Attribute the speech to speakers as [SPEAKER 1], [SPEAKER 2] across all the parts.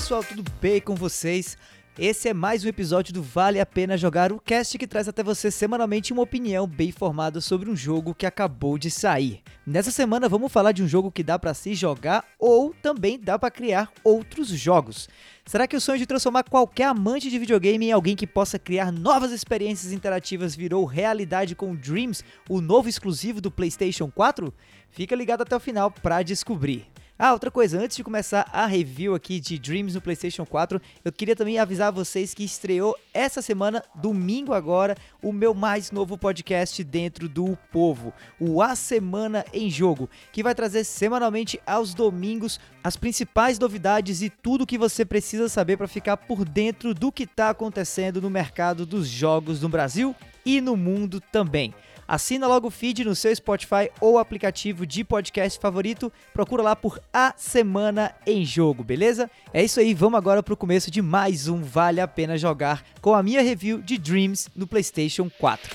[SPEAKER 1] Pessoal, tudo bem com vocês? Esse é mais um episódio do Vale a Pena Jogar, o cast que traz até você semanalmente uma opinião bem formada sobre um jogo que acabou de sair. Nessa semana vamos falar de um jogo que dá para se jogar ou também dá para criar outros jogos. Será que o sonho de transformar qualquer amante de videogame em alguém que possa criar novas experiências interativas virou realidade com Dreams, o novo exclusivo do PlayStation 4? Fica ligado até o final para descobrir. Ah, outra coisa, antes de começar a review aqui de Dreams no PlayStation 4, eu queria também avisar vocês que estreou essa semana, domingo agora, o meu mais novo podcast dentro do Povo, o A Semana em Jogo, que vai trazer semanalmente aos domingos as principais novidades e tudo o que você precisa saber para ficar por dentro do que está acontecendo no mercado dos jogos no Brasil e no mundo também. Assina logo o feed no seu Spotify ou aplicativo de podcast favorito. Procura lá por A Semana em Jogo, beleza? É isso aí, vamos agora para o começo de mais um Vale a Pena Jogar com a minha review de Dreams no PlayStation 4.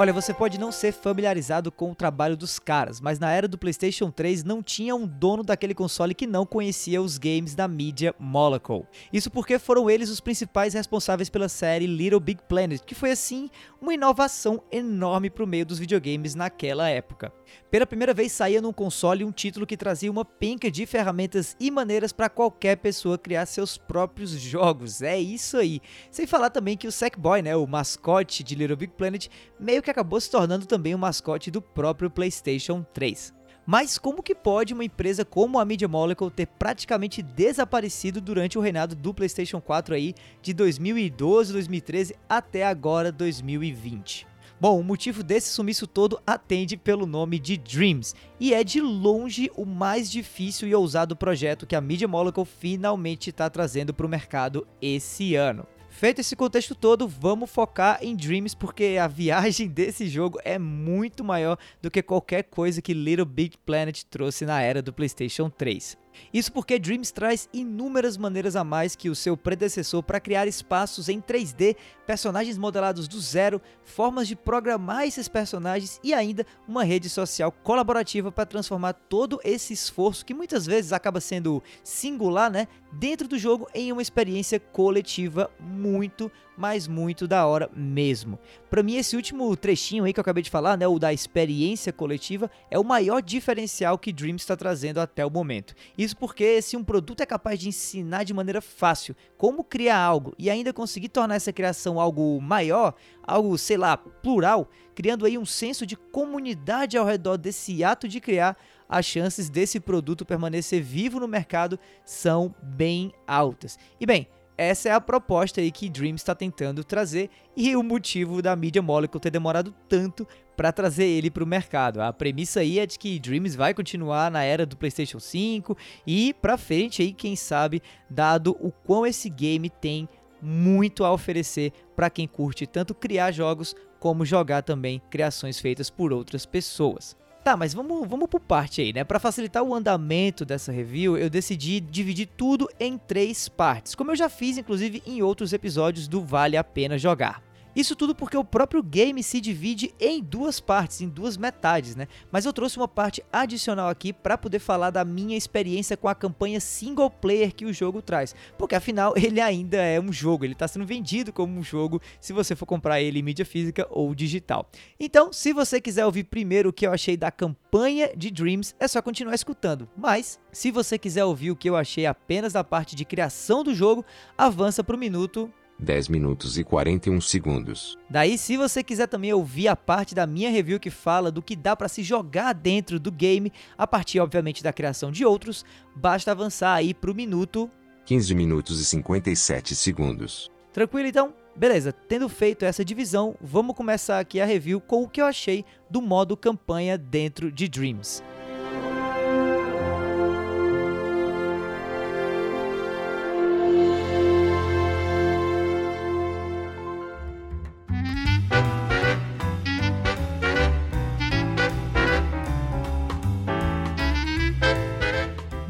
[SPEAKER 1] Olha, você pode não ser familiarizado com o trabalho dos caras, mas na era do PlayStation 3 não tinha um dono daquele console que não conhecia os games da mídia Molecule. Isso porque foram eles os principais responsáveis pela série Little Big Planet, que foi assim uma inovação enorme para o meio dos videogames naquela época. Pela primeira vez saía num console um título que trazia uma penca de ferramentas e maneiras para qualquer pessoa criar seus próprios jogos. É isso aí. Sem falar também que o Sackboy, né, o mascote de Little Big Planet, meio que acabou se tornando também o mascote do próprio PlayStation 3. Mas como que pode uma empresa como a Media Molecule ter praticamente desaparecido durante o reinado do PlayStation 4 aí de 2012, 2013 até agora 2020? Bom, o motivo desse sumiço todo atende pelo nome de Dreams, e é de longe o mais difícil e ousado projeto que a Media Molecule finalmente está trazendo para o mercado esse ano. Feito esse contexto todo, vamos focar em Dreams porque a viagem desse jogo é muito maior do que qualquer coisa que Little Big Planet trouxe na era do PlayStation 3. Isso porque Dreams traz inúmeras maneiras a mais que o seu predecessor para criar espaços em 3D, personagens modelados do zero, formas de programar esses personagens e ainda uma rede social colaborativa para transformar todo esse esforço que muitas vezes acaba sendo singular, né, dentro do jogo em uma experiência coletiva muito, mas muito da hora mesmo. Para mim esse último trechinho aí que eu acabei de falar, né, o da experiência coletiva, é o maior diferencial que Dreams está trazendo até o momento. Isso porque se um produto é capaz de ensinar de maneira fácil como criar algo e ainda conseguir tornar essa criação algo maior, algo, sei lá, plural, criando aí um senso de comunidade ao redor desse ato de criar, as chances desse produto permanecer vivo no mercado são bem altas. E bem, essa é a proposta aí que Dreams está tentando trazer e o motivo da Media Molecule ter demorado tanto para trazer ele para o mercado. A premissa aí é de que Dreams vai continuar na era do PlayStation 5 e para frente aí, quem sabe, dado o quão esse game tem muito a oferecer para quem curte tanto criar jogos como jogar também criações feitas por outras pessoas. Tá, mas vamos, vamos por parte aí, né? Para facilitar o andamento dessa review, eu decidi dividir tudo em três partes, como eu já fiz inclusive em outros episódios do Vale a Pena Jogar. Isso tudo porque o próprio game se divide em duas partes, em duas metades, né? Mas eu trouxe uma parte adicional aqui para poder falar da minha experiência com a campanha single player que o jogo traz, porque afinal ele ainda é um jogo, ele está sendo vendido como um jogo se você for comprar ele em mídia física ou digital. Então, se você quiser ouvir primeiro o que eu achei da campanha de Dreams, é só continuar escutando. Mas, se você quiser ouvir o que eu achei apenas da parte de criação do jogo, avança para o minuto
[SPEAKER 2] 10 minutos e 41 segundos.
[SPEAKER 1] Daí, se você quiser também ouvir a parte da minha review que fala do que dá para se jogar dentro do game, a partir obviamente da criação de outros, basta avançar aí pro minuto
[SPEAKER 2] 15 minutos e 57 segundos.
[SPEAKER 1] Tranquilo então? Beleza, tendo feito essa divisão, vamos começar aqui a review com o que eu achei do modo campanha dentro de Dreams.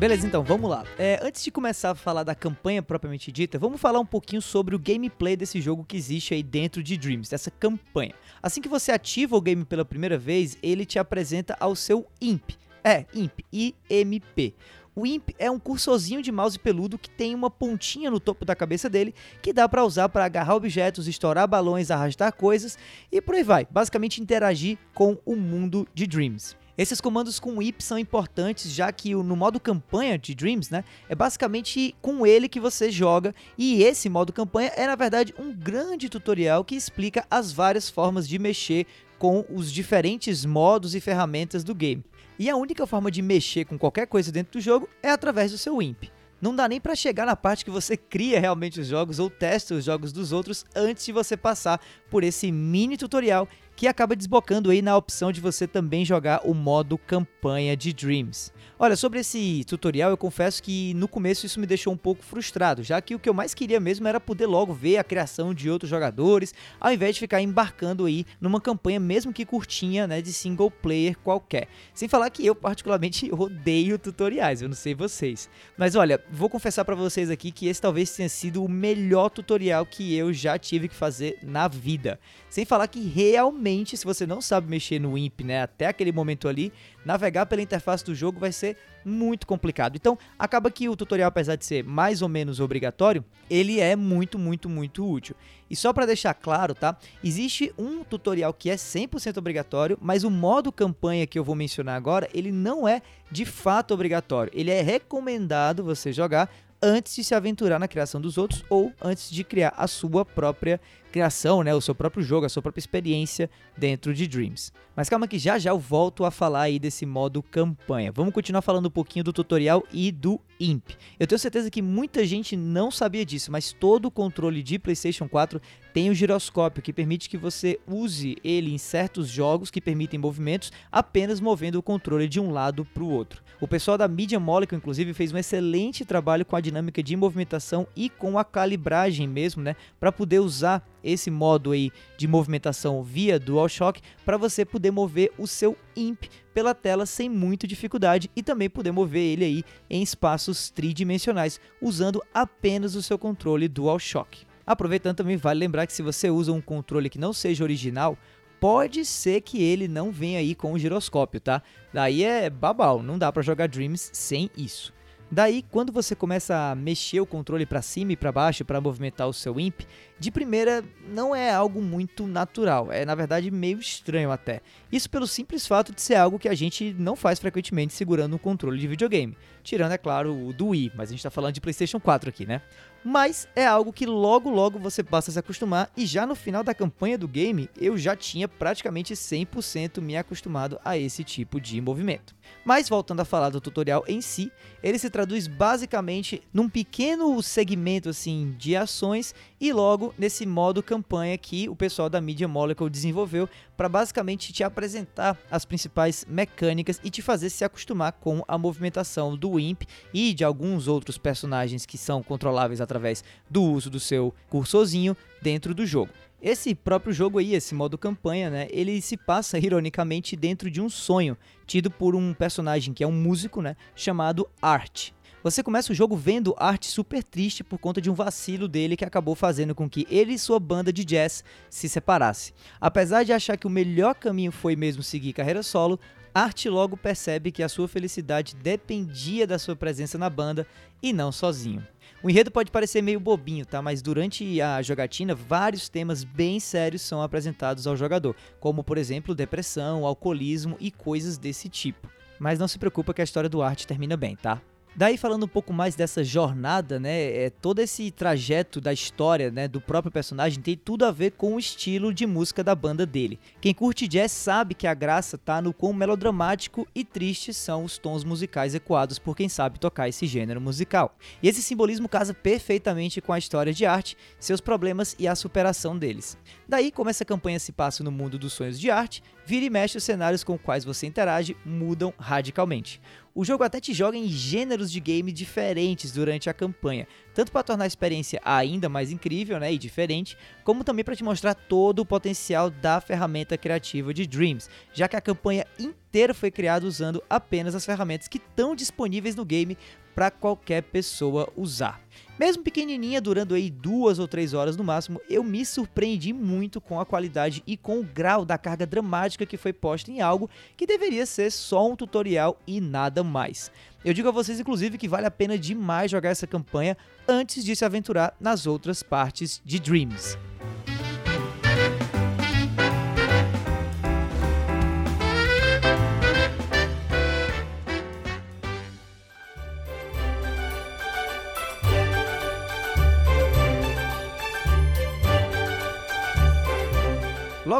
[SPEAKER 1] Beleza, então, vamos lá. É, antes de começar a falar da campanha propriamente dita, vamos falar um pouquinho sobre o gameplay desse jogo que existe aí dentro de Dreams, dessa campanha. Assim que você ativa o game pela primeira vez, ele te apresenta ao seu IMP. É, IMP, IMP. O IMP é um cursorzinho de mouse peludo que tem uma pontinha no topo da cabeça dele que dá para usar para agarrar objetos, estourar balões, arrastar coisas e por aí vai. Basicamente interagir com o mundo de Dreams. Esses comandos com IP são importantes, já que no modo campanha de Dreams, né, é basicamente com ele que você joga, e esse modo campanha é na verdade um grande tutorial que explica as várias formas de mexer com os diferentes modos e ferramentas do game. E a única forma de mexer com qualquer coisa dentro do jogo é através do seu imp. Não dá nem para chegar na parte que você cria realmente os jogos ou testa os jogos dos outros antes de você passar por esse mini tutorial que acaba desbocando aí na opção de você também jogar o modo campanha de Dreams. Olha, sobre esse tutorial eu confesso que no começo isso me deixou um pouco frustrado, já que o que eu mais queria mesmo era poder logo ver a criação de outros jogadores, ao invés de ficar embarcando aí numa campanha mesmo que curtinha, né, de single player qualquer. Sem falar que eu particularmente odeio tutoriais, eu não sei vocês. Mas olha, vou confessar para vocês aqui que esse talvez tenha sido o melhor tutorial que eu já tive que fazer na vida. Sem falar que realmente, se você não sabe mexer no IMP, né, até aquele momento ali, navegar pela interface do jogo vai ser muito complicado. Então, acaba que o tutorial, apesar de ser mais ou menos obrigatório, ele é muito, muito, muito útil. E só para deixar claro, tá? Existe um tutorial que é 100% obrigatório, mas o modo campanha que eu vou mencionar agora, ele não é de fato obrigatório. Ele é recomendado você jogar antes de se aventurar na criação dos outros ou antes de criar a sua própria criação, né, o seu próprio jogo, a sua própria experiência dentro de Dreams. Mas calma que já já eu volto a falar aí desse modo campanha. Vamos continuar falando um pouquinho do tutorial e do IMP. Eu tenho certeza que muita gente não sabia disso, mas todo o controle de PlayStation 4 tem o giroscópio, que permite que você use ele em certos jogos que permitem movimentos apenas movendo o controle de um lado para o outro. O pessoal da Media Molecule, inclusive, fez um excelente trabalho com a dinâmica de movimentação e com a calibragem mesmo, né, para poder usar esse modo aí de movimentação via DualShock para você poder mover o seu IMP pela tela sem muita dificuldade e também poder mover ele aí em espaços tridimensionais usando apenas o seu controle DualShock. Aproveitando também vale lembrar que se você usa um controle que não seja original, pode ser que ele não venha aí com o giroscópio, tá? Daí é babau, não dá para jogar Dreams sem isso. Daí, quando você começa a mexer o controle para cima e para baixo para movimentar o seu imp, de primeira não é algo muito natural, é na verdade meio estranho até. Isso pelo simples fato de ser algo que a gente não faz frequentemente segurando um controle de videogame, tirando é claro o do Wii, mas a gente está falando de PlayStation 4 aqui, né? mas é algo que logo logo você passa a se acostumar e já no final da campanha do game eu já tinha praticamente 100% me acostumado a esse tipo de movimento. Mas voltando a falar do tutorial em si, ele se traduz basicamente num pequeno segmento assim de ações e logo nesse modo campanha que o pessoal da Media Molecule desenvolveu para basicamente te apresentar as principais mecânicas e te fazer se acostumar com a movimentação do Imp e de alguns outros personagens que são controláveis através do uso do seu cursorzinho dentro do jogo. Esse próprio jogo aí, esse modo campanha, né, ele se passa ironicamente dentro de um sonho tido por um personagem que é um músico, né, chamado Art. Você começa o jogo vendo Art super triste por conta de um vacilo dele que acabou fazendo com que ele e sua banda de jazz se separassem. Apesar de achar que o melhor caminho foi mesmo seguir carreira solo, Art logo percebe que a sua felicidade dependia da sua presença na banda e não sozinho. O enredo pode parecer meio bobinho, tá? Mas durante a jogatina, vários temas bem sérios são apresentados ao jogador, como por exemplo depressão, alcoolismo e coisas desse tipo. Mas não se preocupa que a história do Art termina bem, tá? Daí falando um pouco mais dessa jornada, né, é, todo esse trajeto da história, né, do próprio personagem tem tudo a ver com o estilo de música da banda dele. Quem curte jazz sabe que a graça tá no quão melodramático e triste são os tons musicais ecoados por quem sabe tocar esse gênero musical. E esse simbolismo casa perfeitamente com a história de arte, seus problemas e a superação deles. Daí, como essa campanha se passa no mundo dos sonhos de arte, vira e mexe os cenários com os quais você interage mudam radicalmente. O jogo até te joga em gêneros de game diferentes durante a campanha, tanto para tornar a experiência ainda mais incrível né, e diferente, como também para te mostrar todo o potencial da ferramenta criativa de Dreams, já que a campanha inteira inteira foi criada usando apenas as ferramentas que estão disponíveis no game para qualquer pessoa usar. Mesmo pequenininha, durando aí duas ou três horas no máximo, eu me surpreendi muito com a qualidade e com o grau da carga dramática que foi posta em algo que deveria ser só um tutorial e nada mais. Eu digo a vocês, inclusive, que vale a pena demais jogar essa campanha antes de se aventurar nas outras partes de Dreams.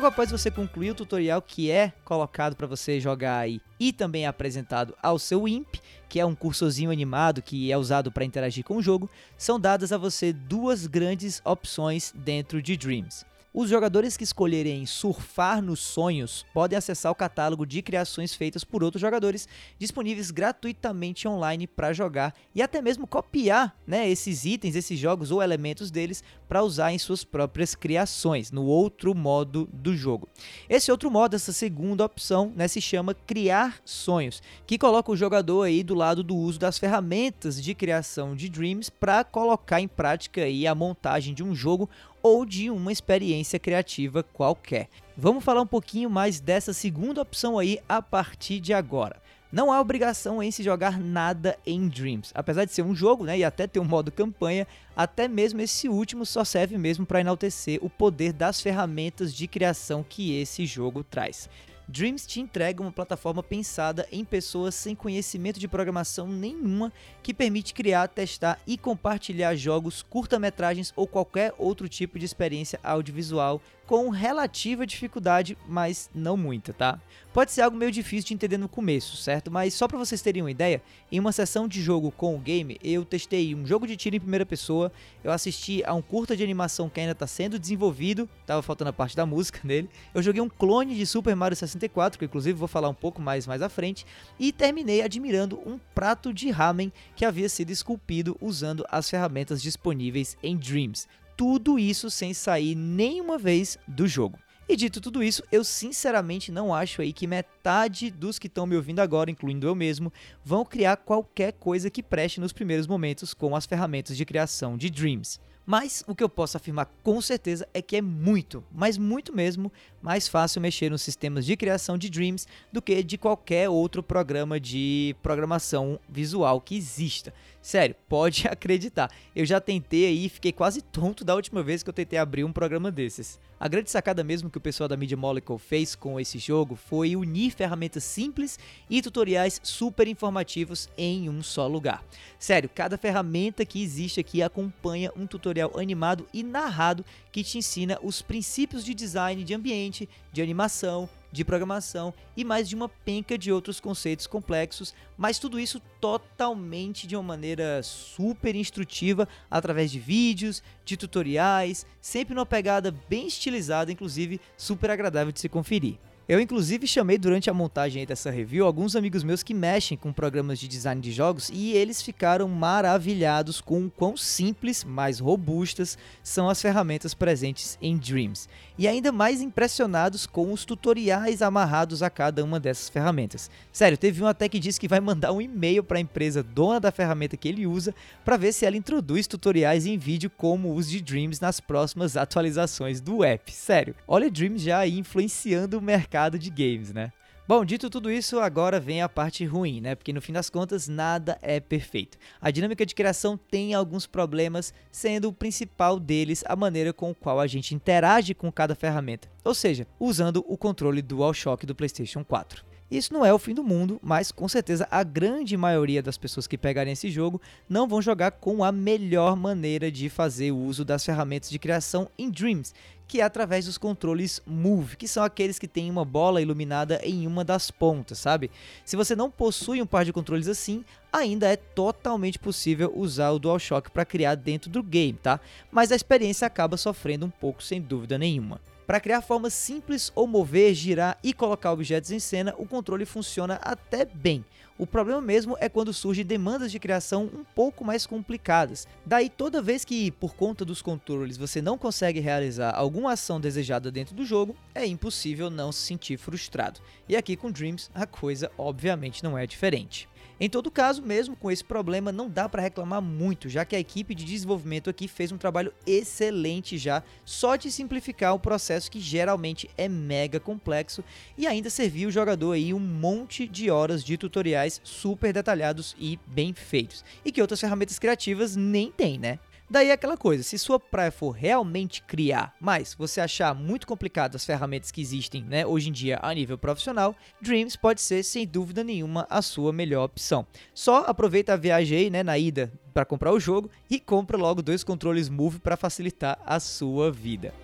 [SPEAKER 1] Logo após você concluir o tutorial que é colocado para você jogar aí e também apresentado ao seu IMP, que é um cursorzinho animado que é usado para interagir com o jogo, são dadas a você duas grandes opções dentro de Dreams. Os jogadores que escolherem surfar nos sonhos podem acessar o catálogo de criações feitas por outros jogadores, disponíveis gratuitamente online para jogar e até mesmo copiar né, esses itens, esses jogos ou elementos deles para usar em suas próprias criações, no outro modo do jogo. Esse outro modo, essa segunda opção, né, se chama Criar Sonhos, que coloca o jogador aí do lado do uso das ferramentas de criação de Dreams para colocar em prática aí a montagem de um jogo ou de uma experiência criativa qualquer. Vamos falar um pouquinho mais dessa segunda opção aí a partir de agora. Não há obrigação em se jogar nada em Dreams. Apesar de ser um jogo, né, e até ter um modo campanha, até mesmo esse último só serve mesmo para enaltecer o poder das ferramentas de criação que esse jogo traz. Dreams te entrega uma plataforma pensada em pessoas sem conhecimento de programação nenhuma que permite criar, testar e compartilhar jogos, curta-metragens ou qualquer outro tipo de experiência audiovisual com relativa dificuldade, mas não muita, tá? Pode ser algo meio difícil de entender no começo, certo? Mas só para vocês terem uma ideia, em uma sessão de jogo com o game, eu testei um jogo de tiro em primeira pessoa, eu assisti a um curta de animação que ainda está sendo desenvolvido, tava faltando a parte da música nele. Eu joguei um clone de Super Mario 64, que inclusive vou falar um pouco mais mais à frente, e terminei admirando um prato de ramen que havia sido esculpido usando as ferramentas disponíveis em Dreams tudo isso sem sair nenhuma vez do jogo. E dito tudo isso, eu sinceramente não acho aí que metade dos que estão me ouvindo agora, incluindo eu mesmo, vão criar qualquer coisa que preste nos primeiros momentos com as ferramentas de criação de Dreams. Mas o que eu posso afirmar com certeza é que é muito, mas muito mesmo, mais fácil mexer nos sistemas de criação de Dreams do que de qualquer outro programa de programação visual que exista. Sério, pode acreditar. Eu já tentei aí e fiquei quase tonto da última vez que eu tentei abrir um programa desses. A grande sacada mesmo que o pessoal da Media Molecule fez com esse jogo foi unir ferramentas simples e tutoriais super informativos em um só lugar. Sério, cada ferramenta que existe aqui acompanha um tutorial animado e narrado que te ensina os princípios de design de ambiente, de animação, de programação e mais de uma penca de outros conceitos complexos, mas tudo isso totalmente de uma maneira super instrutiva através de vídeos, de tutoriais, sempre numa pegada bem estilizada, inclusive super agradável de se conferir. Eu, inclusive, chamei durante a montagem dessa review alguns amigos meus que mexem com programas de design de jogos e eles ficaram maravilhados com o quão simples, mas robustas são as ferramentas presentes em Dreams. E ainda mais impressionados com os tutoriais amarrados a cada uma dessas ferramentas. Sério, teve um até que disse que vai mandar um e-mail para a empresa dona da ferramenta que ele usa para ver se ela introduz tutoriais em vídeo como os de Dreams nas próximas atualizações do app. Sério, olha Dreams já aí influenciando o mercado mercado de games, né? Bom, dito tudo isso, agora vem a parte ruim, né? Porque no fim das contas, nada é perfeito. A dinâmica de criação tem alguns problemas, sendo o principal deles a maneira com a qual a gente interage com cada ferramenta, ou seja, usando o controle DualShock do PlayStation 4. Isso não é o fim do mundo, mas com certeza a grande maioria das pessoas que pegarem esse jogo não vão jogar com a melhor maneira de fazer uso das ferramentas de criação em Dreams, que é através dos controles Move, que são aqueles que têm uma bola iluminada em uma das pontas, sabe? Se você não possui um par de controles assim, ainda é totalmente possível usar o DualShock para criar dentro do game, tá? Mas a experiência acaba sofrendo um pouco sem dúvida nenhuma. Para criar formas simples ou mover, girar e colocar objetos em cena, o controle funciona até bem. O problema mesmo é quando surgem demandas de criação um pouco mais complicadas. Daí, toda vez que, por conta dos controles, você não consegue realizar alguma ação desejada dentro do jogo, é impossível não se sentir frustrado. E aqui com Dreams, a coisa obviamente não é diferente. Em todo caso, mesmo com esse problema, não dá para reclamar muito, já que a equipe de desenvolvimento aqui fez um trabalho excelente já, só de simplificar o processo que geralmente é mega complexo e ainda serviu o jogador aí um monte de horas de tutoriais super detalhados e bem feitos, e que outras ferramentas criativas nem tem, né? Daí é aquela coisa, se sua praia for realmente criar, mas você achar muito complicado as ferramentas que existem né, hoje em dia a nível profissional, Dreams pode ser sem dúvida nenhuma a sua melhor opção. Só aproveita a viagem aí, né, na ida para comprar o jogo e compra logo dois controles Move para facilitar a sua vida.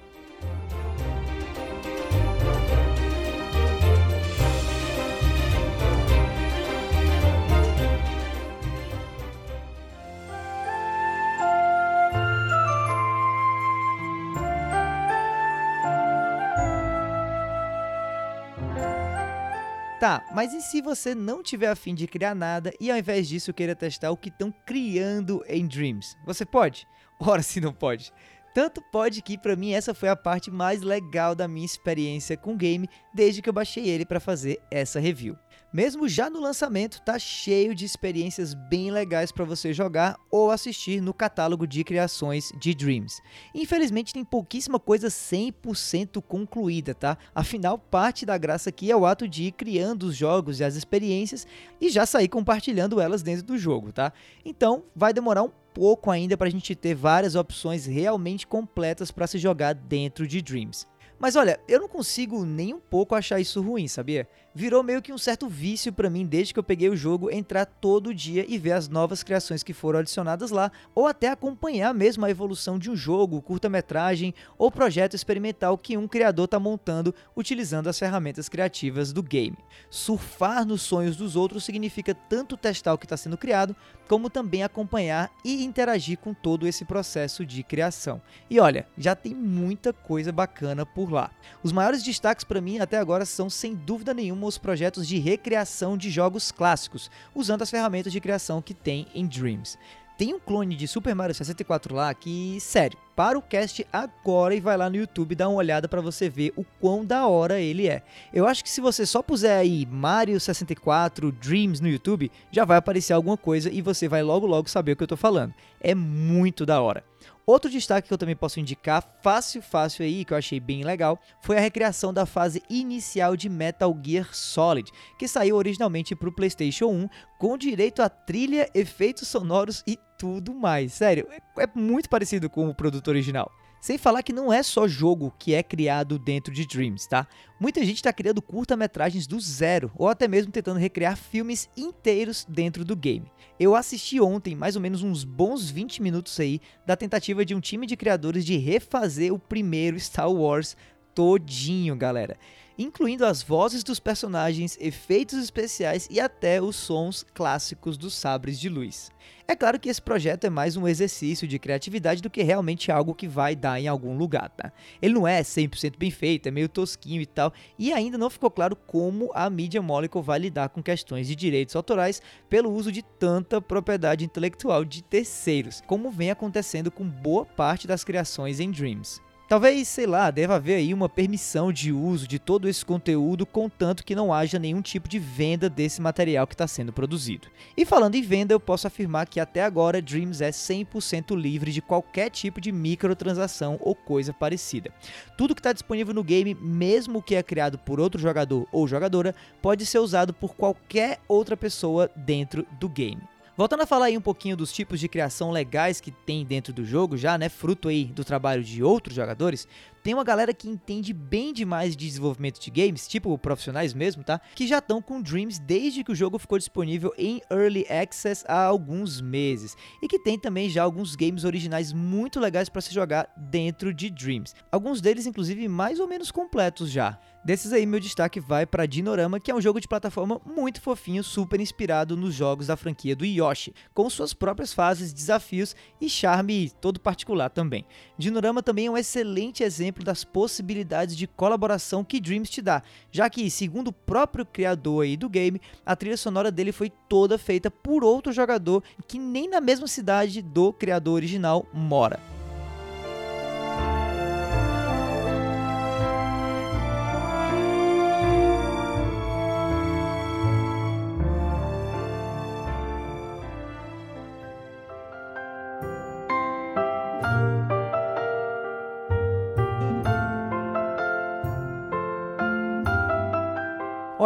[SPEAKER 1] Tá, mas e se você não tiver afim de criar nada e ao invés disso queira testar o que estão criando em Dreams? Você pode? Ora se não pode. Tanto pode que para mim essa foi a parte mais legal da minha experiência com o game desde que eu baixei ele para fazer essa review. Mesmo já no lançamento, tá cheio de experiências bem legais para você jogar ou assistir no catálogo de criações de Dreams. Infelizmente tem pouquíssima coisa 100% concluída, tá? Afinal, parte da graça aqui é o ato de ir criando os jogos e as experiências e já sair compartilhando elas dentro do jogo, tá? Então, vai demorar um pouco ainda para a gente ter várias opções realmente completas para se jogar dentro de Dreams. Mas olha, eu não consigo nem um pouco achar isso ruim, sabia? Virou meio que um certo vício para mim desde que eu peguei o jogo entrar todo dia e ver as novas criações que foram adicionadas lá, ou até acompanhar mesmo a evolução de um jogo, curta-metragem ou projeto experimental que um criador está montando utilizando as ferramentas criativas do game. Surfar nos sonhos dos outros significa tanto testar o que está sendo criado, como também acompanhar e interagir com todo esse processo de criação. E olha, já tem muita coisa bacana por lá. Os maiores destaques para mim até agora são sem dúvida nenhuma os projetos de recriação de jogos clássicos, usando as ferramentas de criação que tem em Dreams. Tem um clone de Super Mario 64 lá que, sério, para o cast agora e vai lá no YouTube dar uma olhada para você ver o quão da hora ele é. Eu acho que se você só puser aí Mario 64 Dreams no YouTube, já vai aparecer alguma coisa e você vai logo logo saber o que eu tô falando. É muito da hora. Outro destaque que eu também posso indicar, fácil, fácil aí, que eu achei bem legal, foi a recriação da fase inicial de Metal Gear Solid, que saiu originalmente para o PlayStation 1, com direito a trilha, efeitos sonoros e tudo mais. Sério, é, é muito parecido com o produto original. Sem falar que não é só jogo que é criado dentro de Dreams, tá? Muita gente está criando curta-metragens do zero, ou até mesmo tentando recriar filmes inteiros dentro do game. Eu assisti ontem, mais ou menos uns bons 20 minutos aí, da tentativa de um time de criadores de refazer o primeiro Star Wars todinho, galera incluindo as vozes dos personagens, efeitos especiais e até os sons clássicos dos sabres de luz. É claro que esse projeto é mais um exercício de criatividade do que realmente algo que vai dar em algum lugar, tá? Ele não é 100% bem feito, é meio tosquinho e tal, e ainda não ficou claro como a Media Molecule vai lidar com questões de direitos autorais pelo uso de tanta propriedade intelectual de terceiros, como vem acontecendo com boa parte das criações em Dreams. Talvez, sei lá, deva haver aí uma permissão de uso de todo esse conteúdo, contanto que não haja nenhum tipo de venda desse material que está sendo produzido. E falando em venda, eu posso afirmar que até agora Dreams é 100% livre de qualquer tipo de microtransação ou coisa parecida. Tudo que está disponível no game, mesmo que é criado por outro jogador ou jogadora, pode ser usado por qualquer outra pessoa dentro do game. Voltando a falar aí um pouquinho dos tipos de criação legais que tem dentro do jogo já, né, fruto aí do trabalho de outros jogadores, tem uma galera que entende bem demais de desenvolvimento de games, tipo profissionais mesmo, tá? Que já estão com Dreams desde que o jogo ficou disponível em Early Access há alguns meses. E que tem também já alguns games originais muito legais para se jogar dentro de Dreams. Alguns deles, inclusive, mais ou menos completos já. Desses aí, meu destaque vai para Dinorama, que é um jogo de plataforma muito fofinho, super inspirado nos jogos da franquia do Yoshi, com suas próprias fases, desafios e charme todo particular também. Dinorama também é um excelente exemplo das possibilidades de colaboração que Dreams te dá, já que, segundo o próprio criador aí do game, a trilha sonora dele foi toda feita por outro jogador que nem na mesma cidade do criador original mora.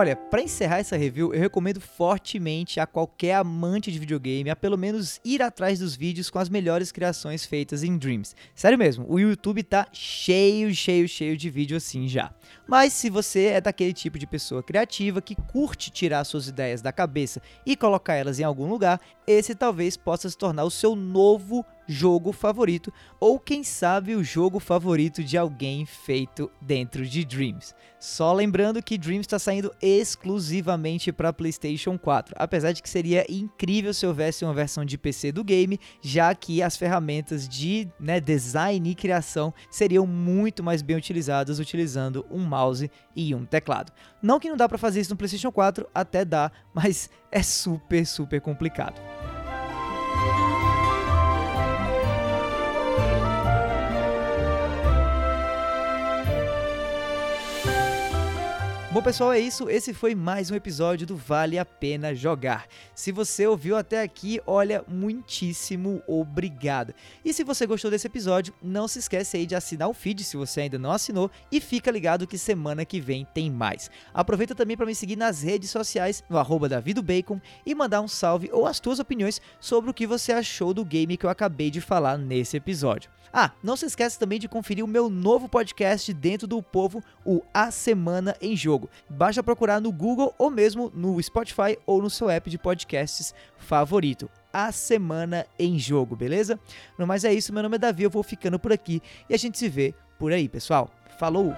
[SPEAKER 1] Olha, para encerrar essa review, eu recomendo fortemente a qualquer amante de videogame a pelo menos ir atrás dos vídeos com as melhores criações feitas em Dreams. Sério mesmo, o YouTube tá cheio, cheio, cheio de vídeo assim já. Mas se você é daquele tipo de pessoa criativa que curte tirar suas ideias da cabeça e colocar elas em algum lugar, esse talvez possa se tornar o seu novo jogo favorito ou quem sabe o jogo favorito de alguém feito dentro de Dreams. Só lembrando que Dreams está saindo exclusivamente para PlayStation 4, apesar de que seria incrível se houvesse uma versão de PC do game, já que as ferramentas de né, design e criação seriam muito mais bem utilizadas utilizando um mouse e um teclado. Não que não dá para fazer isso no PlayStation 4, até dá, mas é super, super complicado. Bom, pessoal, é isso. Esse foi mais um episódio do Vale a Pena Jogar. Se você ouviu até aqui, olha, muitíssimo obrigado. E se você gostou desse episódio, não se esquece aí de assinar o feed se você ainda não assinou e fica ligado que semana que vem tem mais. Aproveita também para me seguir nas redes sociais, no arroba davidobacon e mandar um salve ou as tuas opiniões sobre o que você achou do game que eu acabei de falar nesse episódio. Ah, não se esqueça também de conferir o meu novo podcast dentro do Povo, o A Semana em Jogo. Basta procurar no Google ou mesmo no Spotify ou no seu app de podcasts favorito. A Semana em Jogo, beleza? No mais é isso, meu nome é Davi, eu vou ficando por aqui e a gente se vê por aí, pessoal. Falou!